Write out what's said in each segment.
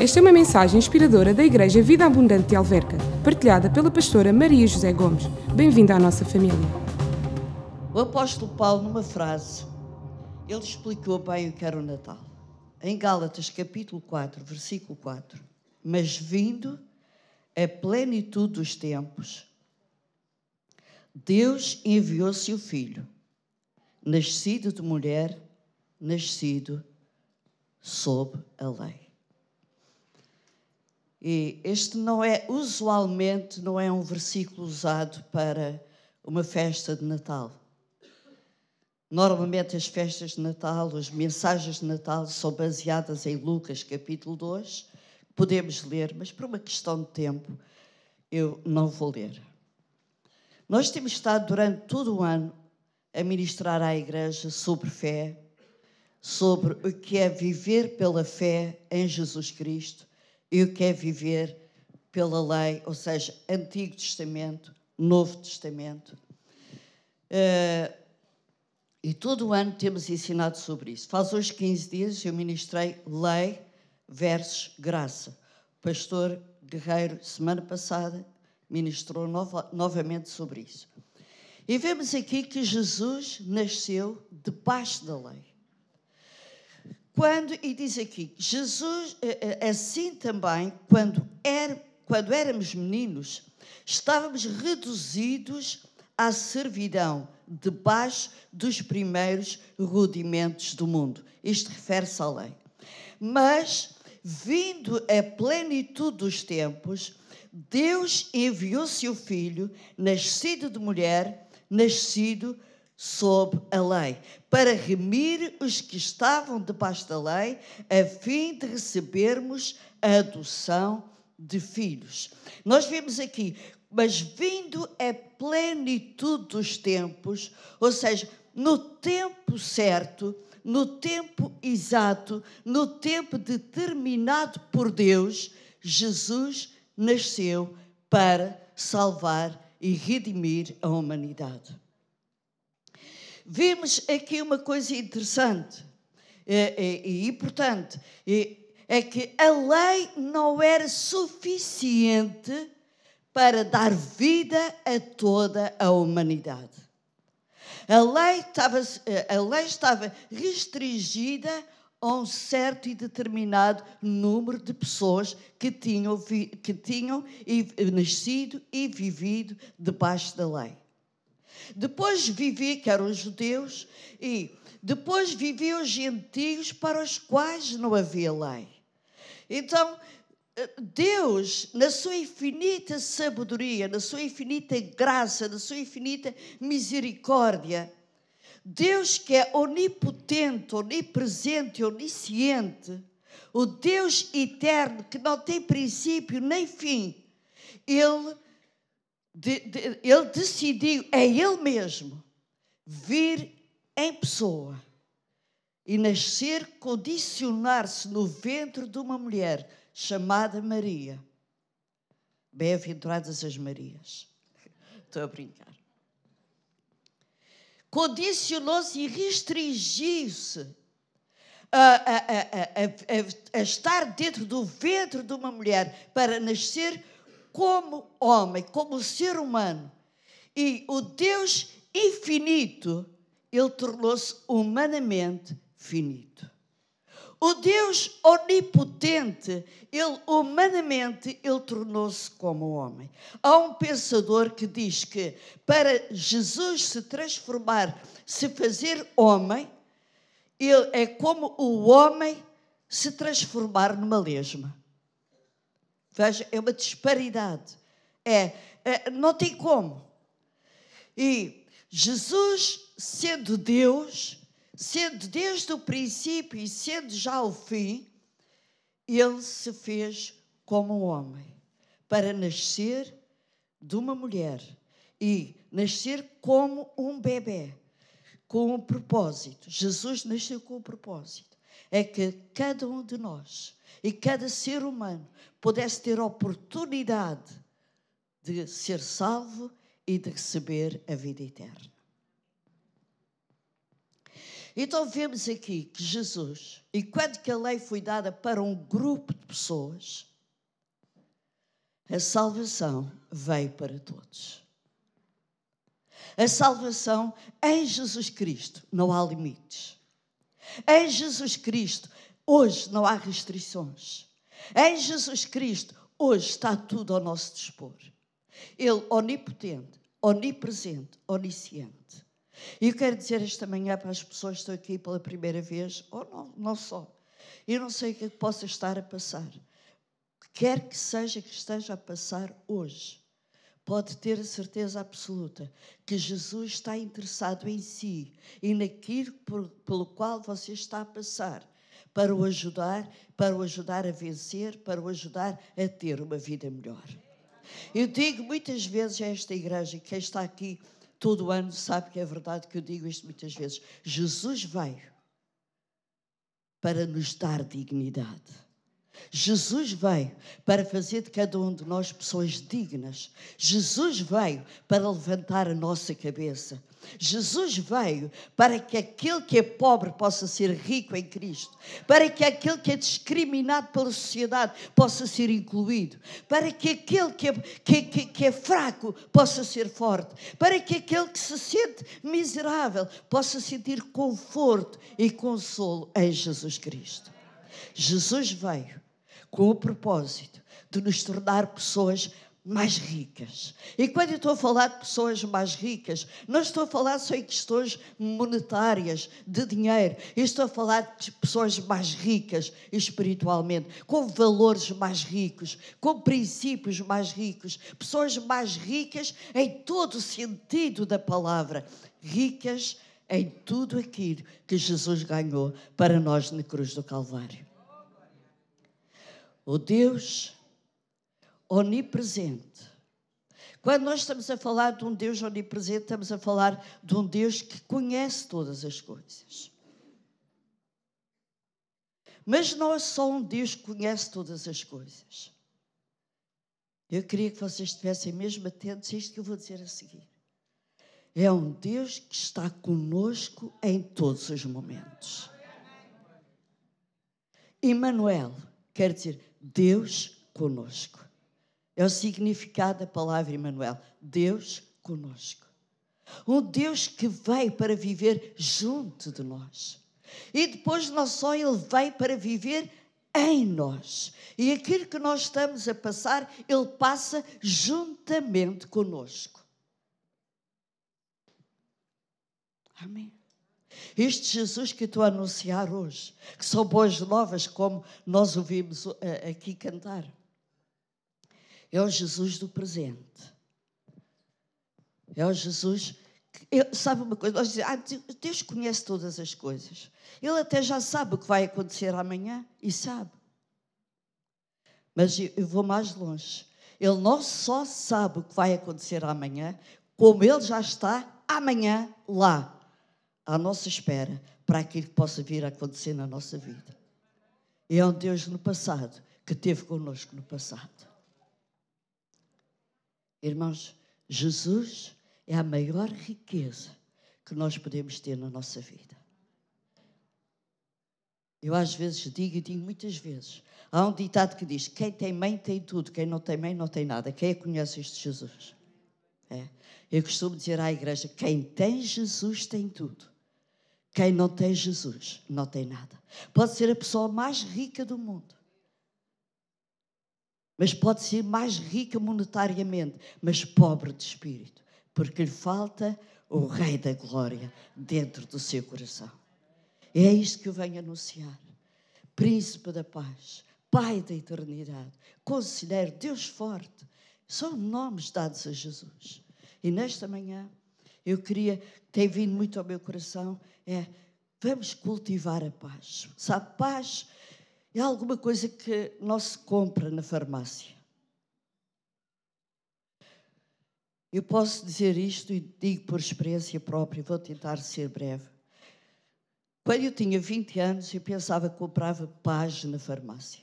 Esta é uma mensagem inspiradora da Igreja Vida Abundante de Alverca, partilhada pela pastora Maria José Gomes. Bem-vinda à nossa família. O apóstolo Paulo, numa frase, ele explicou bem o que era o Natal. Em Gálatas, capítulo 4, versículo 4. Mas vindo a plenitude dos tempos, Deus enviou seu filho, nascido de mulher, nascido sob a lei. E este não é, usualmente, não é um versículo usado para uma festa de Natal. Normalmente as festas de Natal, as mensagens de Natal são baseadas em Lucas capítulo 2, podemos ler, mas por uma questão de tempo eu não vou ler. Nós temos estado durante todo o ano a ministrar à igreja sobre fé, sobre o que é viver pela fé em Jesus Cristo e o que é viver pela lei, ou seja, Antigo Testamento, Novo Testamento. Uh, e todo o ano temos ensinado sobre isso. Faz hoje 15 dias eu ministrei lei versus graça. O pastor Guerreiro, semana passada, ministrou nova, novamente sobre isso. E vemos aqui que Jesus nasceu debaixo da lei. Quando, e diz aqui, Jesus, eh, eh, assim também, quando, era, quando éramos meninos, estávamos reduzidos à servidão, debaixo dos primeiros rudimentos do mundo. Isto refere-se à lei. Mas, vindo a plenitude dos tempos, Deus enviou seu filho, nascido de mulher, nascido sob a lei, para remir os que estavam debaixo da lei, a fim de recebermos a adoção de filhos. Nós vemos aqui, mas vindo a plenitude dos tempos, ou seja, no tempo certo, no tempo exato, no tempo determinado por Deus, Jesus nasceu para salvar e redimir a humanidade. Vimos aqui uma coisa interessante e, e importante: é que a lei não era suficiente para dar vida a toda a humanidade. A lei estava, a lei estava restringida a um certo e determinado número de pessoas que tinham, que tinham nascido e vivido debaixo da lei. Depois vivia, que eram os judeus, e depois viviam os gentios para os quais não havia lei. Então, Deus, na sua infinita sabedoria, na sua infinita graça, na sua infinita misericórdia, Deus que é onipotente, onipresente, onisciente, o Deus eterno que não tem princípio nem fim, Ele de, de, ele decidiu, é ele mesmo, vir em pessoa e nascer, condicionar-se no ventre de uma mulher chamada Maria. Bem-aventuradas as Marias. Estou a brincar. Condicionou-se e restringiu-se a, a, a, a, estar dentro do ventre de uma mulher para nascer como homem, como ser humano. E o Deus infinito, ele tornou-se humanamente finito. O Deus onipotente, ele humanamente, ele tornou-se como homem. Há um pensador que diz que para Jesus se transformar, se fazer homem, ele é como o homem se transformar numa lesma. Veja, é uma disparidade. É, é, não tem como. E Jesus, sendo Deus, sendo desde o princípio e sendo já o fim, ele se fez como homem para nascer de uma mulher e nascer como um bebê, com um propósito. Jesus nasceu com um propósito. É que cada um de nós e cada ser humano pudesse ter a oportunidade de ser salvo e de receber a vida eterna. Então vemos aqui que Jesus, enquanto que a lei foi dada para um grupo de pessoas, a salvação veio para todos. A salvação em Jesus Cristo não há limites. Em Jesus Cristo, hoje não há restrições. Em Jesus Cristo, hoje está tudo ao nosso dispor. Ele onipotente, onipresente, onisciente. E eu quero dizer esta manhã para as pessoas que estão aqui pela primeira vez, ou não, não só. Eu não sei o que, é possa estar a passar. Quer que seja que esteja a passar hoje, pode ter a certeza absoluta que Jesus está interessado em si e naquilo por, pelo qual você está a passar, para o ajudar, para o ajudar a vencer, para o ajudar a ter uma vida melhor. Eu digo muitas vezes a esta igreja, quem está aqui todo ano sabe que é verdade que eu digo isto muitas vezes. Jesus veio para nos dar dignidade. Jesus veio para fazer de cada um de nós pessoas dignas. Jesus veio para levantar a nossa cabeça. Jesus veio para que aquele que é pobre possa ser rico em Cristo, para que aquele que é discriminado pela sociedade possa ser incluído, para que aquele que é, que, que, que é fraco possa ser forte, para que aquele que se sente miserável possa sentir conforto e consolo em Jesus Cristo. Jesus veio com o propósito de nos tornar pessoas mais ricas. E quando eu estou a falar de pessoas mais ricas, não estou a falar só em questões monetárias, de dinheiro. Eu estou a falar de pessoas mais ricas espiritualmente, com valores mais ricos, com princípios mais ricos, pessoas mais ricas em todo o sentido da palavra, ricas em tudo aquilo que Jesus ganhou para nós na cruz do Calvário o Deus onipresente. Quando nós estamos a falar de um Deus onipresente, estamos a falar de um Deus que conhece todas as coisas. Mas não é só um Deus que conhece todas as coisas. Eu queria que vocês estivessem mesmo atentos a isto que eu vou dizer a seguir. É um Deus que está conosco em todos os momentos. Emmanuel quer dizer Deus conosco. É o significado da palavra Emmanuel. Deus conosco. Um Deus que veio para viver junto de nós. E depois não só Ele veio para viver em nós. E aquilo que nós estamos a passar, Ele passa juntamente conosco. Amém. Este Jesus que estou a anunciar hoje, que são boas novas, como nós ouvimos eh, aqui cantar, é o Jesus do presente. É o Jesus que, eu, sabe uma coisa, nós dizemos, ah, Deus conhece todas as coisas. Ele até já sabe o que vai acontecer amanhã e sabe. Mas eu vou mais longe. Ele não só sabe o que vai acontecer amanhã, como ele já está amanhã lá à nossa espera para aquilo que possa vir a acontecer na nossa vida. E é um Deus no passado que teve conosco no passado. Irmãos, Jesus é a maior riqueza que nós podemos ter na nossa vida. Eu às vezes digo e digo muitas vezes. Há um ditado que diz: quem tem mãe tem tudo, quem não tem mãe não tem nada. Quem é conhece este Jesus? É. Eu costumo dizer à igreja: quem tem Jesus tem tudo. Quem não tem Jesus não tem nada. Pode ser a pessoa mais rica do mundo. Mas pode ser mais rica monetariamente, mas pobre de espírito, porque lhe falta o Rei da Glória dentro do seu coração. É isto que eu venho anunciar. Príncipe da paz, Pai da eternidade, Conselheiro, Deus forte, são nomes dados a Jesus. E nesta manhã eu queria, tem vindo muito ao meu coração, é vamos cultivar a paz. Sabe, paz é alguma coisa que não se compra na farmácia. Eu posso dizer isto e digo por experiência própria, vou tentar ser breve. Quando eu tinha 20 anos, eu pensava que comprava paz na farmácia.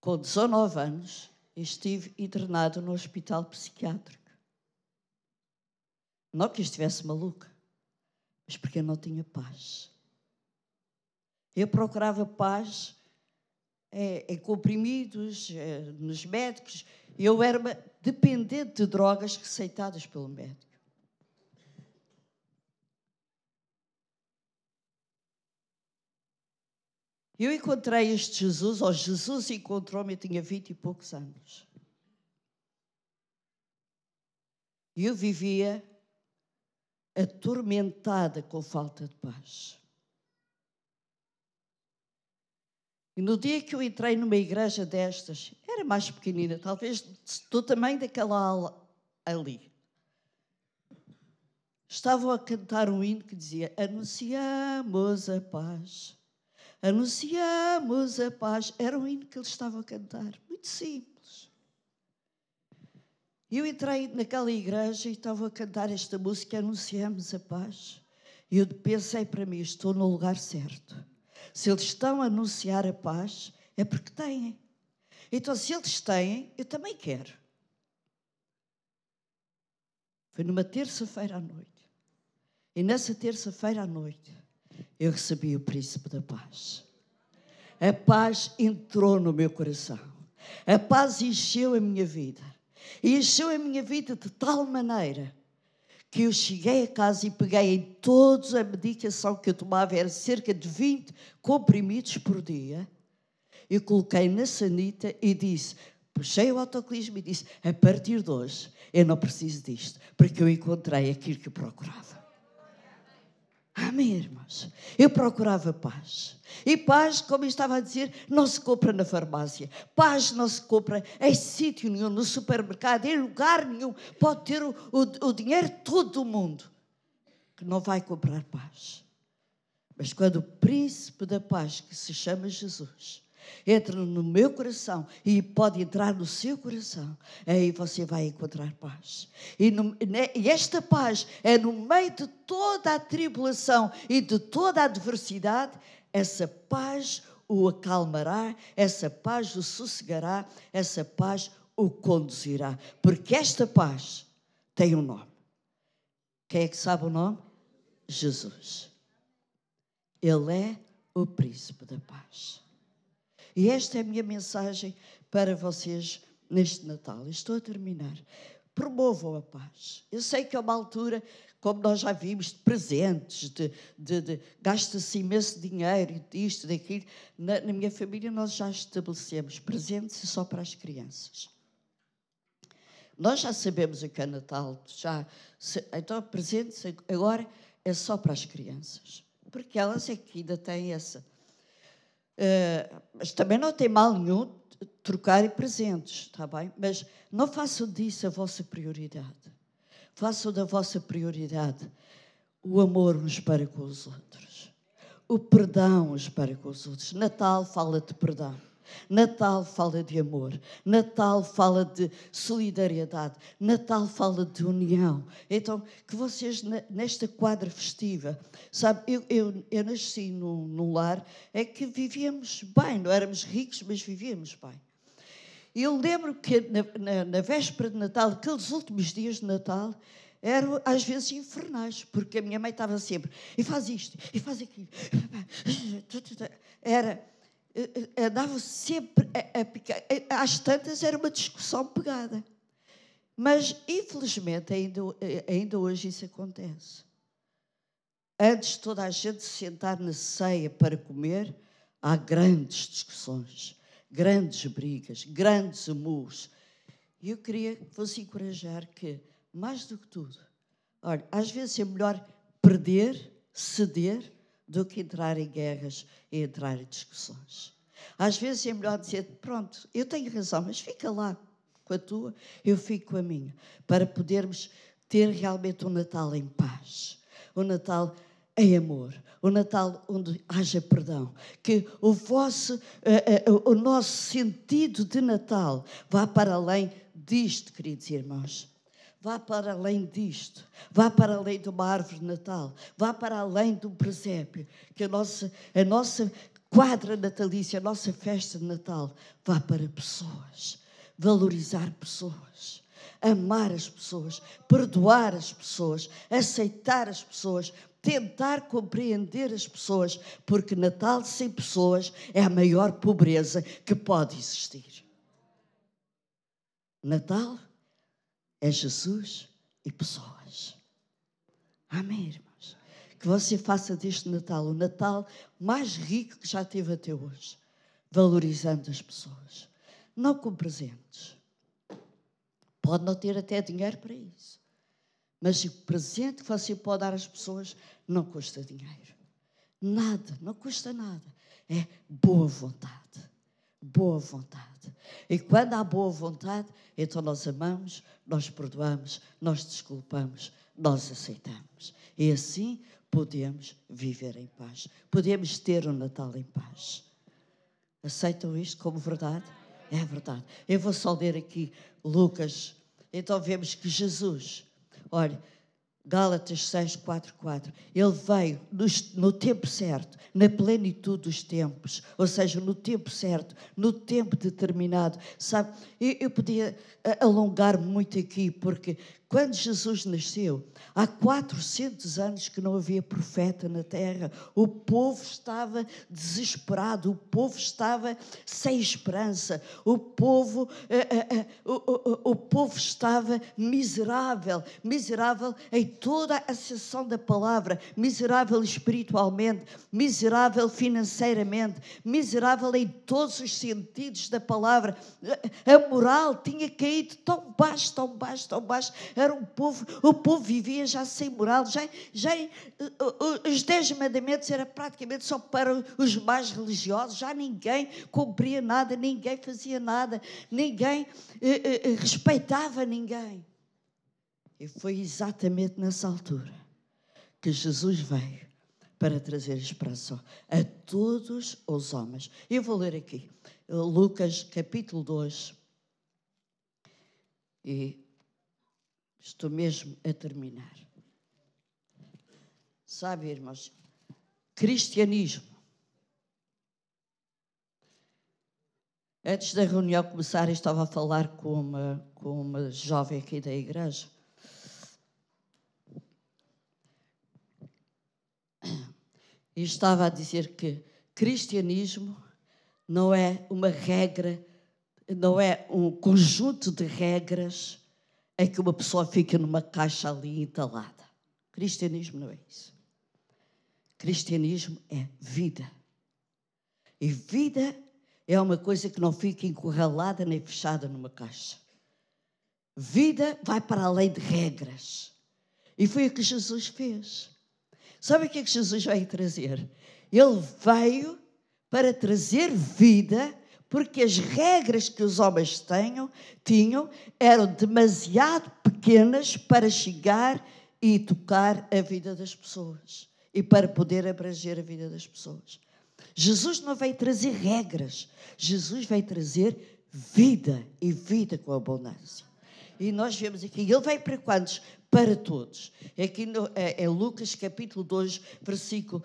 Com 19 anos, estive internado no hospital psiquiátrico. Não que eu estivesse maluca, mas porque eu não tinha paz. Eu procurava paz é, em comprimidos, é, nos médicos. Eu era dependente de drogas receitadas pelo médico. Eu encontrei este Jesus, ou Jesus encontrou-me, eu tinha vinte e poucos anos. E eu vivia atormentada com falta de paz. E no dia que eu entrei numa igreja destas, era mais pequenina, talvez do tamanho daquela ala ali. Estavam a cantar um hino que dizia: Anunciamos a paz Anunciamos a paz. Era um hino que eles estavam a cantar. Muito simples. E eu entrei naquela igreja e estava a cantar esta música, Anunciamos a paz. E eu pensei para mim, estou no lugar certo. Se eles estão a anunciar a paz, é porque têm. Então, se eles têm, eu também quero. Foi numa terça-feira à noite. E nessa terça-feira à noite, eu recebi o príncipe da paz. A paz entrou no meu coração. A paz encheu a minha vida. E encheu a minha vida de tal maneira que eu cheguei a casa e peguei em toda a medicação que eu tomava, era cerca de 20 comprimidos por dia. Eu coloquei na sanita e disse: puxei o autocolismo e disse: a partir de hoje eu não preciso disto, porque eu encontrei aquilo que eu procurava. Amém, irmãos? Eu procurava paz. E paz, como estava a dizer, não se compra na farmácia. Paz não se compra em sítio nenhum, no supermercado, em lugar nenhum. Pode ter o, o, o dinheiro todo do mundo, que não vai comprar paz. Mas quando o príncipe da paz, que se chama Jesus, entra no meu coração e pode entrar no seu coração, aí você vai encontrar paz. E, no, e, esta paz é no meio de toda a tribulação e de toda a adversidade, essa paz o acalmará, essa paz o sossegará, essa paz o conduzirá. Porque esta paz tem um nome. Quem é que sabe o nome? Jesus. Ele é o príncipe da paz. E esta é a minha mensagem para vocês neste Natal. Estou a terminar. Promovam a paz. Eu sei que é uma altura, como nós já vimos, de presentes, de, de, de gasta-se imenso dinheiro, disto, daquilo. Na, na minha família, nós já estabelecemos presentes só para as crianças. Nós já sabemos o que é Natal, já, então presentes agora é só para as crianças, porque elas é que ainda têm essa Uh, mas também não tem mal nenhum trocar presentes, está bem? Mas não façam disso a vossa prioridade. Façam da vossa prioridade o amor uns para com os outros, o perdão uns para com os outros. Natal fala de perdão. Natal fala de amor, Natal fala de solidariedade, Natal fala de união. Então, que vocês, nesta quadra festiva, sabe, eu, eu, eu nasci num, num lar é que vivíamos bem, não éramos ricos, mas vivíamos bem. Eu lembro que na, na, na véspera de Natal, aqueles últimos dias de Natal, eram às vezes infernais, porque a minha mãe estava sempre, e faz isto, e faz aquilo. Era andava eh, eh, sempre a, a picar. Às tantas era uma discussão pegada. Mas, infelizmente, ainda, ainda hoje isso acontece. Antes de toda a gente se sentar na ceia para comer, há grandes discussões, grandes brigas, grandes amus. E eu queria que fosse encorajar que, mais do que tudo, olha, às vezes é melhor perder, ceder, do que entrar em guerras e entrar em discussões. Às vezes é melhor dizer: pronto, eu tenho razão, mas fica lá com a tua, eu fico com a minha, para podermos ter realmente um Natal em paz, um Natal em amor, um Natal onde haja perdão, que o vosso, uh, uh, o nosso sentido de Natal vá para além disto, queridos irmãos. Vá para além disto. Vá para além de uma árvore de Natal. Vá para além do presépio. Que a nossa, a nossa quadra natalícia, a nossa festa de Natal, vá para pessoas. Valorizar pessoas. amar as pessoas, perdoar as pessoas, aceitar as pessoas, tentar compreender as pessoas, porque Natal sem pessoas é a maior pobreza que pode existir. Natal é Jesus e pessoas. Amém, irmãos? Que você faça deste Natal o Natal mais rico que já teve até hoje, valorizando as pessoas. Não com presentes. Pode não ter até dinheiro para isso. Mas o presente que você pode dar às pessoas não custa dinheiro. Nada, não custa nada. É boa vontade. Boa vontade. E quando há boa vontade, então nós amamos, nós perdoamos, nós desculpamos, nós aceitamos. E assim podemos viver em paz. Podemos ter o um Natal em paz. Aceitam isto como verdade? É verdade. Eu vou só ler aqui Lucas. Então vemos que Jesus, olha, Gálatas 6, 4, 4. Ele veio no, tempo certo, na plenitude dos tempos, ou seja, no tempo certo, no tempo determinado. Sabe, eu, eu podia eh, alongar muito aqui, porque quando Jesus nasceu, há 400 anos que não havia profeta na terra. O povo estava desesperado, o povo estava sem esperança, o povo, uh, o, o, o, povo estava miserável, miserável em toda a sessão da palavra, miserável espiritualmente, miserável financeiramente, miserável em todos os sentidos da palavra. A moral tinha caído tão baixo, tão baixo, tão baixo era um povo, o povo vivia já sem moral, já, já os dez mandamentos era praticamente só para os mais religiosos, já ninguém cumpria nada, ninguém fazia nada, ninguém eh, eh, eh, respeitava ninguém. E foi exatamente nessa altura que Jesus veio para trazer esperança a todos os homens. Eu vou ler aqui, Lucas capítulo 2. E Estou mesmo a terminar. Sabe, irmãos, cristianismo. Antes da reunião começar, eu estava a falar com uma, com uma jovem aqui da igreja. E estava a dizer que cristianismo não é uma regra, não é um conjunto de regras é que uma pessoa fica numa caixa ali entalada. Cristianismo não é isso. Cristianismo é vida. E vida é uma coisa que não fica encurralada nem fechada numa caixa. Vida vai para além de regras. E foi o que Jesus fez. Sabe o que é que Jesus veio trazer? Ele veio para trazer vida porque as regras que os homens tenham, tinham eram demasiado pequenas para chegar e tocar a vida das pessoas e para poder abranger a vida das pessoas. Jesus não veio trazer regras, Jesus veio trazer vida e vida com abundância. E nós vemos aqui, ele veio para quantos? Para todos. Aqui no, é, é Lucas capítulo 2, versículo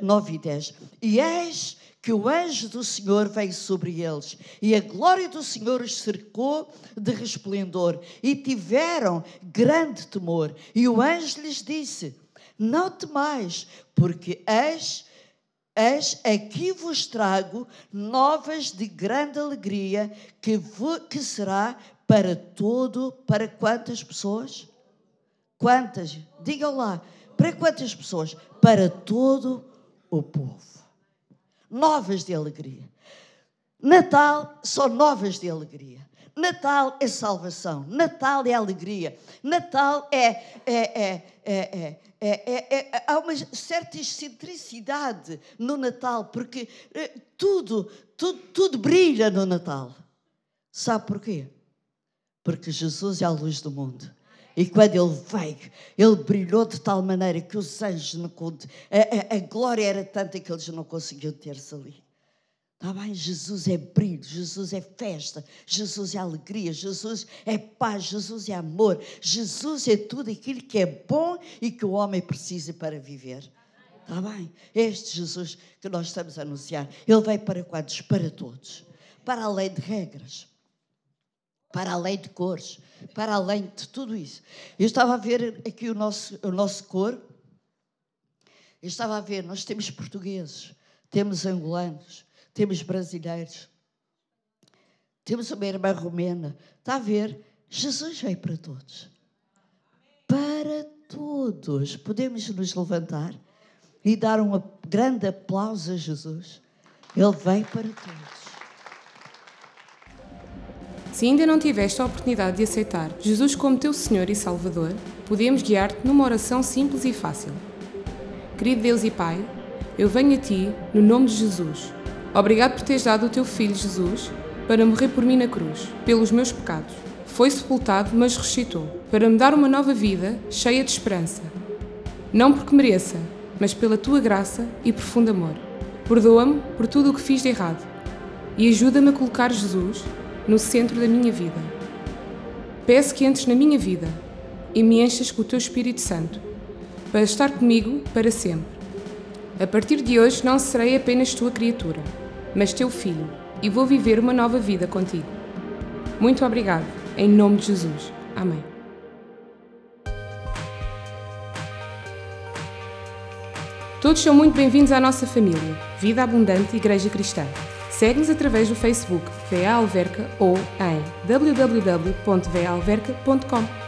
9 eh, e 10. E és que o anjo do Senhor veio sobre eles, e a glória do Senhor os cercou de resplendor, e tiveram grande temor. E o anjo lhes disse: Não temais, porque és. Eis aqui vos trago novas de grande alegria, que, que será para todo, para quantas pessoas? Quantas? Digam lá, para quantas pessoas? Para todo o povo novas de alegria. Natal são novas de alegria. Natal é salvação, Natal é alegria, Natal é, é, é, é, há uma certa excentricidade no Natal, porque tudo, tudo, tudo brilha no Natal. Sabe porquê? Porque Jesus é a luz do mundo. E quando ele veio, ele brilhou de tal maneira que os anjos, não, a, a, a glória era tanta que eles não conseguiam ter-se ali. Está bem? Jesus é brilho, Jesus é festa, Jesus é alegria, Jesus é paz, Jesus é amor, Jesus é tudo aquilo que é bom e que o homem precisa para viver. Está bem? Este Jesus que nós estamos a anunciar, ele veio para quantos? Para todos. Para além de regras. Para além de cores, para além de tudo isso. Eu estava a ver aqui o nosso, o nosso cor, eu estava a ver, nós temos portugueses, temos angolanos, temos brasileiros, temos uma irmã romena. Está a ver? Jesus veio para todos. Para todos. Podemos nos levantar e dar um grande aplauso a Jesus. Ele veio para todos. Se ainda não tiveste a oportunidade de aceitar Jesus como teu Senhor e Salvador, podemos guiar-te numa oração simples e fácil. Querido Deus e Pai, eu venho a Ti no nome de Jesus. Obrigado por teres dado o Teu Filho Jesus para morrer por mim na cruz, pelos meus pecados. Foi sepultado, mas ressuscitou, para me dar uma nova vida cheia de esperança. Não porque mereça, mas pela Tua graça e profundo amor. Perdoa-me por tudo o que fiz de errado e ajuda-me a colocar Jesus no centro da minha vida. Peço que entres na minha vida e me enchas com o teu Espírito Santo, para estar comigo para sempre. A partir de hoje não serei apenas tua criatura, mas teu filho, e vou viver uma nova vida contigo. Muito obrigado, em nome de Jesus. Amém. Todos são muito bem-vindos à nossa família, Vida Abundante Igreja Cristã. Segue-nos através do Facebook VA Alverca ou em www.valverca.com.